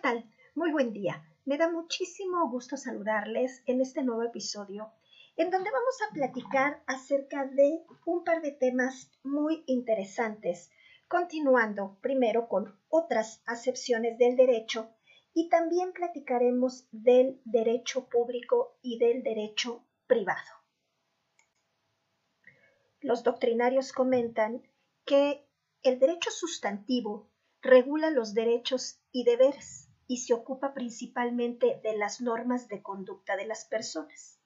tal? Muy buen día. Me da muchísimo gusto saludarles en este nuevo episodio en donde vamos a platicar acerca de un par de temas muy interesantes, continuando primero con otras acepciones del derecho y también platicaremos del derecho público y del derecho privado. Los doctrinarios comentan que el derecho sustantivo regula los derechos y deberes y se ocupa principalmente de las normas de conducta de las personas.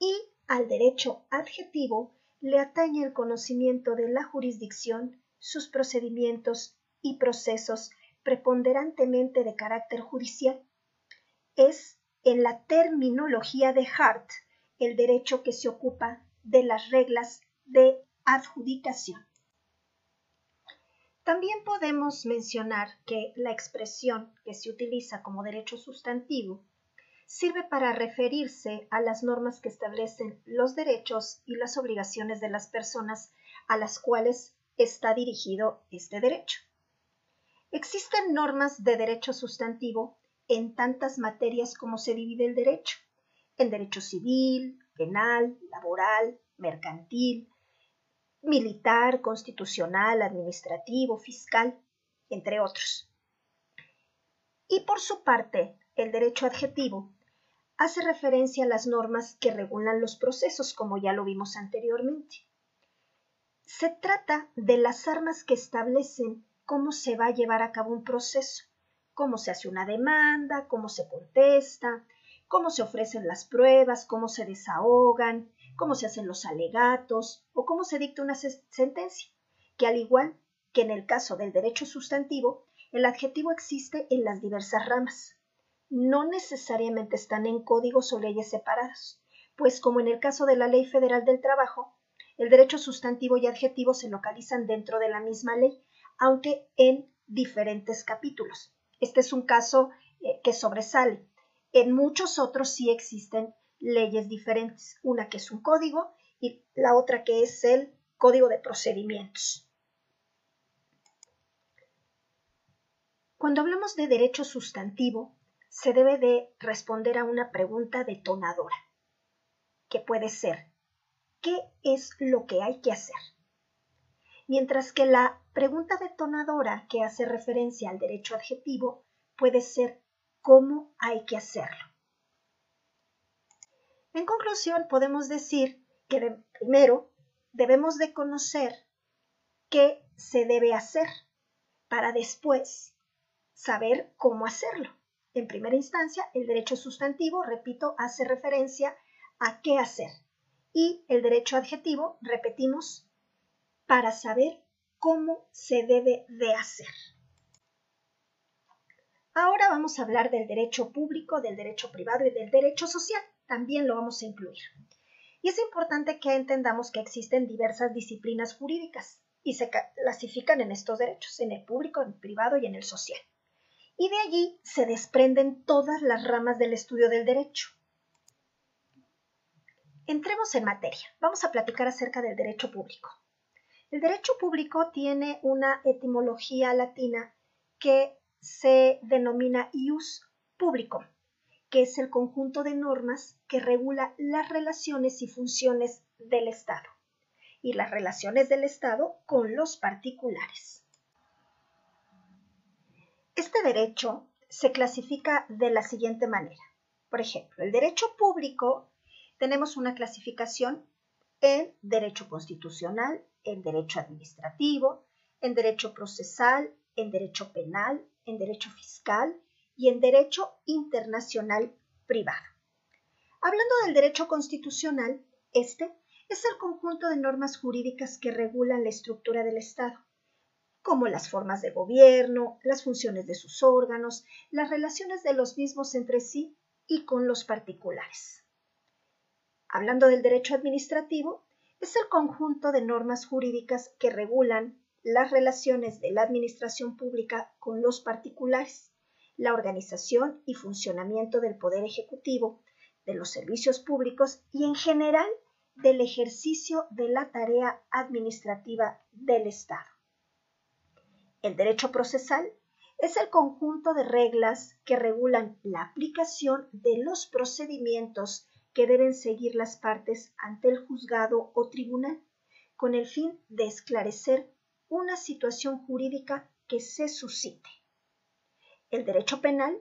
Y al derecho adjetivo le atañe el conocimiento de la jurisdicción, sus procedimientos y procesos preponderantemente de carácter judicial. Es en la terminología de Hart el derecho que se ocupa de las reglas de adjudicación. También podemos mencionar que la expresión que se utiliza como derecho sustantivo sirve para referirse a las normas que establecen los derechos y las obligaciones de las personas a las cuales está dirigido este derecho. Existen normas de derecho sustantivo en tantas materias como se divide el derecho, en derecho civil, penal, laboral, mercantil, militar, constitucional, administrativo, fiscal, entre otros. Y por su parte, el derecho adjetivo hace referencia a las normas que regulan los procesos, como ya lo vimos anteriormente. Se trata de las armas que establecen cómo se va a llevar a cabo un proceso, cómo se hace una demanda, cómo se contesta, cómo se ofrecen las pruebas, cómo se desahogan, cómo se hacen los alegatos o cómo se dicta una sentencia, que al igual que en el caso del derecho sustantivo, el adjetivo existe en las diversas ramas. No necesariamente están en códigos o leyes separados, pues como en el caso de la Ley Federal del Trabajo, el derecho sustantivo y adjetivo se localizan dentro de la misma ley, aunque en diferentes capítulos. Este es un caso eh, que sobresale. En muchos otros sí existen leyes diferentes, una que es un código y la otra que es el código de procedimientos. Cuando hablamos de derecho sustantivo, se debe de responder a una pregunta detonadora, que puede ser, ¿qué es lo que hay que hacer? Mientras que la pregunta detonadora que hace referencia al derecho adjetivo puede ser, ¿cómo hay que hacerlo? En conclusión, podemos decir que primero debemos de conocer qué se debe hacer para después saber cómo hacerlo. En primera instancia, el derecho sustantivo, repito, hace referencia a qué hacer. Y el derecho adjetivo, repetimos, para saber cómo se debe de hacer. Ahora vamos a hablar del derecho público, del derecho privado y del derecho social también lo vamos a incluir. Y es importante que entendamos que existen diversas disciplinas jurídicas y se clasifican en estos derechos, en el público, en el privado y en el social. Y de allí se desprenden todas las ramas del estudio del derecho. Entremos en materia. Vamos a platicar acerca del derecho público. El derecho público tiene una etimología latina que se denomina ius publicum, que es el conjunto de normas que regula las relaciones y funciones del Estado y las relaciones del Estado con los particulares. Este derecho se clasifica de la siguiente manera. Por ejemplo, el derecho público tenemos una clasificación en derecho constitucional, en derecho administrativo, en derecho procesal, en derecho penal, en derecho fiscal y en derecho internacional privado. Hablando del derecho constitucional, este es el conjunto de normas jurídicas que regulan la estructura del Estado, como las formas de gobierno, las funciones de sus órganos, las relaciones de los mismos entre sí y con los particulares. Hablando del derecho administrativo, es el conjunto de normas jurídicas que regulan las relaciones de la administración pública con los particulares la organización y funcionamiento del Poder Ejecutivo, de los servicios públicos y en general del ejercicio de la tarea administrativa del Estado. El derecho procesal es el conjunto de reglas que regulan la aplicación de los procedimientos que deben seguir las partes ante el juzgado o tribunal, con el fin de esclarecer una situación jurídica que se suscite. El derecho penal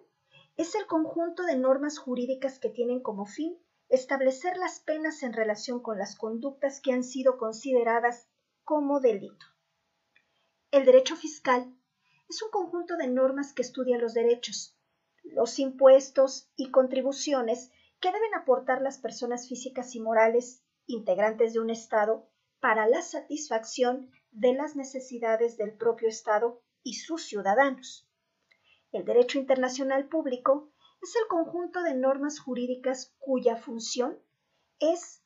es el conjunto de normas jurídicas que tienen como fin establecer las penas en relación con las conductas que han sido consideradas como delito. El derecho fiscal es un conjunto de normas que estudia los derechos, los impuestos y contribuciones que deben aportar las personas físicas y morales integrantes de un Estado para la satisfacción de las necesidades del propio Estado y sus ciudadanos. El derecho internacional público es el conjunto de normas jurídicas cuya función es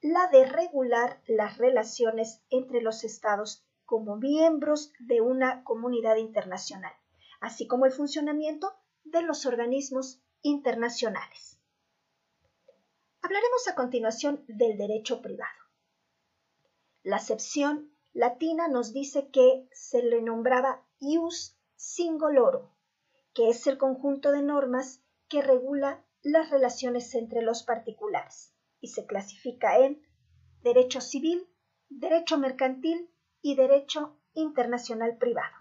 la de regular las relaciones entre los estados como miembros de una comunidad internacional, así como el funcionamiento de los organismos internacionales. Hablaremos a continuación del derecho privado. La acepción latina nos dice que se le nombraba ius singoloro, que es el conjunto de normas que regula las relaciones entre los particulares y se clasifica en derecho civil, derecho mercantil y derecho internacional privado.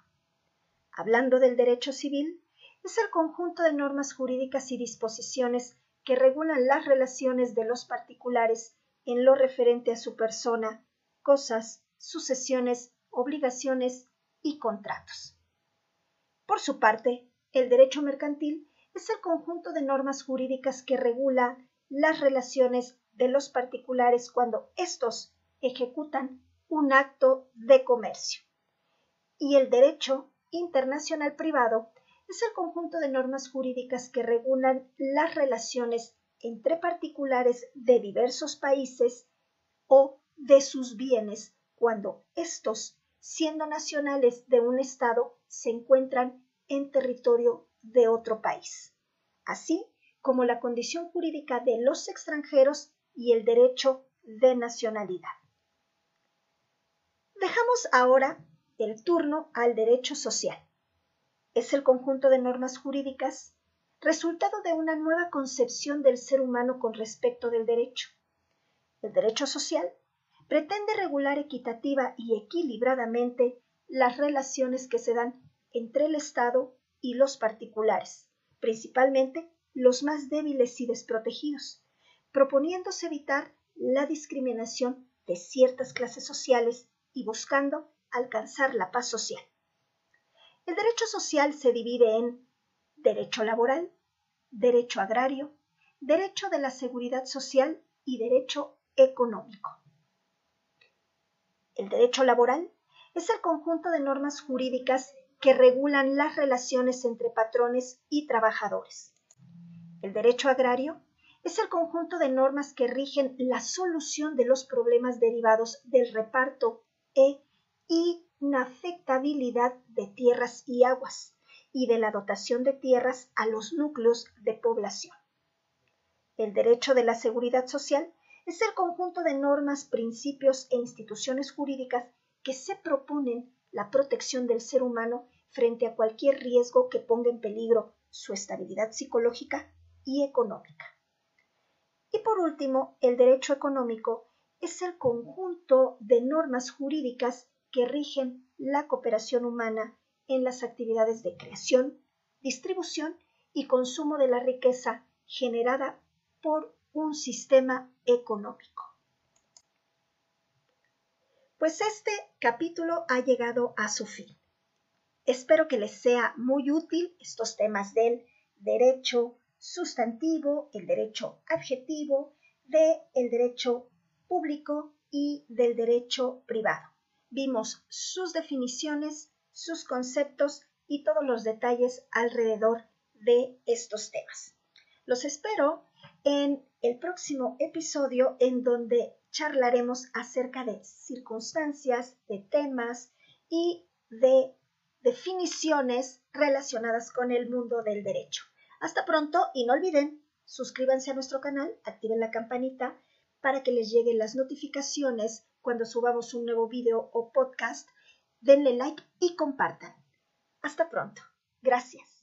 Hablando del derecho civil, es el conjunto de normas jurídicas y disposiciones que regulan las relaciones de los particulares en lo referente a su persona, cosas, sucesiones, obligaciones y contratos. Por su parte, el derecho mercantil es el conjunto de normas jurídicas que regula las relaciones de los particulares cuando éstos ejecutan un acto de comercio. Y el derecho internacional privado es el conjunto de normas jurídicas que regulan las relaciones entre particulares de diversos países o de sus bienes cuando éstos, siendo nacionales de un Estado, se encuentran en territorio de otro país, así como la condición jurídica de los extranjeros y el derecho de nacionalidad. Dejamos ahora el turno al derecho social. Es el conjunto de normas jurídicas resultado de una nueva concepción del ser humano con respecto del derecho. El derecho social pretende regular equitativa y equilibradamente las relaciones que se dan entre el Estado y los particulares, principalmente los más débiles y desprotegidos, proponiéndose evitar la discriminación de ciertas clases sociales y buscando alcanzar la paz social. El derecho social se divide en derecho laboral, derecho agrario, derecho de la seguridad social y derecho económico. El derecho laboral es el conjunto de normas jurídicas que regulan las relaciones entre patrones y trabajadores. El derecho agrario es el conjunto de normas que rigen la solución de los problemas derivados del reparto e inafectabilidad de tierras y aguas y de la dotación de tierras a los núcleos de población. El derecho de la seguridad social es el conjunto de normas, principios e instituciones jurídicas que se proponen la protección del ser humano frente a cualquier riesgo que ponga en peligro su estabilidad psicológica y económica. Y por último, el derecho económico es el conjunto de normas jurídicas que rigen la cooperación humana en las actividades de creación, distribución y consumo de la riqueza generada por un sistema económico. Pues este capítulo ha llegado a su fin. Espero que les sea muy útil estos temas del derecho sustantivo, el derecho adjetivo, del el derecho público y del derecho privado. Vimos sus definiciones, sus conceptos y todos los detalles alrededor de estos temas. Los espero en el próximo episodio en donde charlaremos acerca de circunstancias, de temas y de definiciones relacionadas con el mundo del derecho. Hasta pronto y no olviden, suscríbanse a nuestro canal, activen la campanita para que les lleguen las notificaciones cuando subamos un nuevo video o podcast. Denle like y compartan. Hasta pronto. Gracias.